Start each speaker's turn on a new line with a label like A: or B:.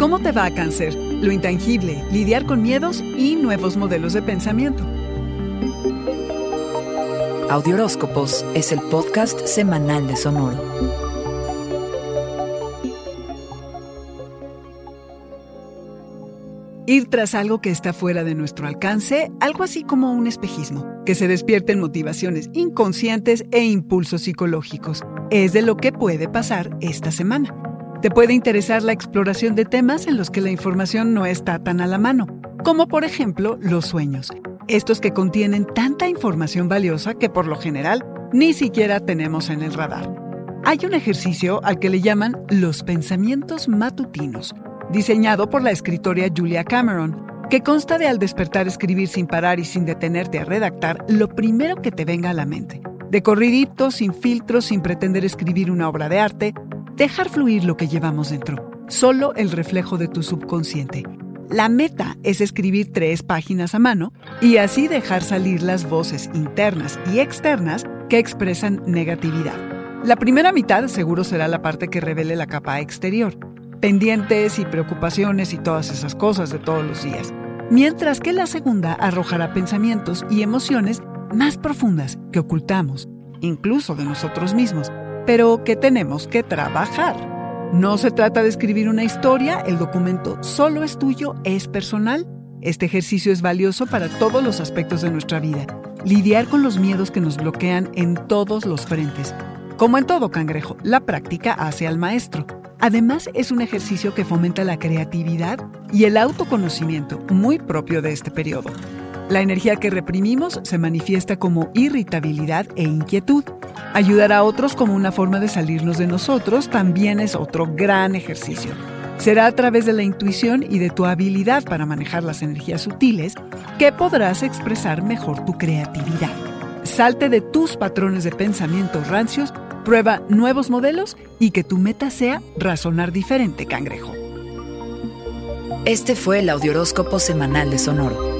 A: ¿Cómo te va a cáncer? Lo intangible, lidiar con miedos y nuevos modelos de pensamiento.
B: Audioróscopos es el podcast semanal de Sonoro.
A: Ir tras algo que está fuera de nuestro alcance, algo así como un espejismo, que se despierten motivaciones inconscientes e impulsos psicológicos, es de lo que puede pasar esta semana. Te puede interesar la exploración de temas en los que la información no está tan a la mano, como por ejemplo los sueños, estos que contienen tanta información valiosa que por lo general ni siquiera tenemos en el radar. Hay un ejercicio al que le llaman los pensamientos matutinos, diseñado por la escritora Julia Cameron, que consta de al despertar escribir sin parar y sin detenerte a redactar lo primero que te venga a la mente. De corridito, sin filtros, sin pretender escribir una obra de arte, Dejar fluir lo que llevamos dentro, solo el reflejo de tu subconsciente. La meta es escribir tres páginas a mano y así dejar salir las voces internas y externas que expresan negatividad. La primera mitad seguro será la parte que revele la capa exterior, pendientes y preocupaciones y todas esas cosas de todos los días, mientras que la segunda arrojará pensamientos y emociones más profundas que ocultamos, incluso de nosotros mismos, pero que tenemos que trabajar. No se trata de escribir una historia, el documento solo es tuyo, es personal. Este ejercicio es valioso para todos los aspectos de nuestra vida. Lidiar con los miedos que nos bloquean en todos los frentes. Como en todo cangrejo, la práctica hace al maestro. Además, es un ejercicio que fomenta la creatividad y el autoconocimiento, muy propio de este periodo. La energía que reprimimos se manifiesta como irritabilidad e inquietud. Ayudar a otros como una forma de salirnos de nosotros también es otro gran ejercicio. Será a través de la intuición y de tu habilidad para manejar las energías sutiles que podrás expresar mejor tu creatividad. Salte de tus patrones de pensamiento rancios, prueba nuevos modelos y que tu meta sea razonar diferente, cangrejo.
B: Este fue el Audioróscopo Semanal de Sonoro.